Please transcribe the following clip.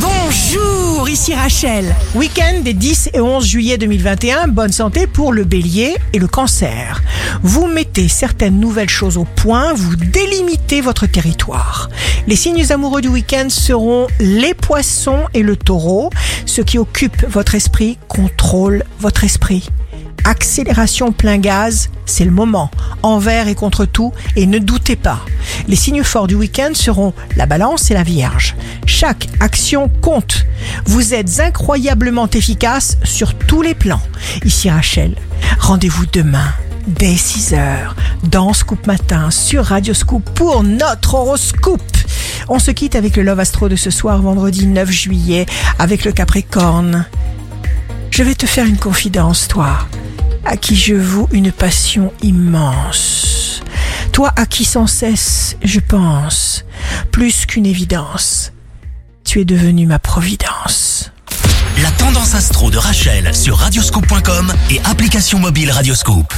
Bonjour, ici Rachel. Week-end des 10 et 11 juillet 2021, bonne santé pour le bélier et le cancer. Vous mettez certaines nouvelles choses au point, vous délimitez votre territoire. Les signes amoureux du week-end seront les poissons et le taureau. Ce qui occupe votre esprit contrôle votre esprit. Accélération plein gaz, c'est le moment. Envers et contre tout, et ne doutez pas. Les signes forts du week-end seront la balance et la vierge. Chaque action compte. Vous êtes incroyablement efficace sur tous les plans. Ici Rachel, rendez-vous demain dès 6h dans Scoop Matin sur Radio Scoop pour notre horoscope. On se quitte avec le Love Astro de ce soir vendredi 9 juillet avec le Capricorne. Je vais te faire une confidence, toi, à qui je voue une passion immense. Toi à qui sans cesse je pense, plus qu'une évidence. Tu es devenu ma providence. La tendance astro de Rachel sur radioscope.com et application mobile Radioscope.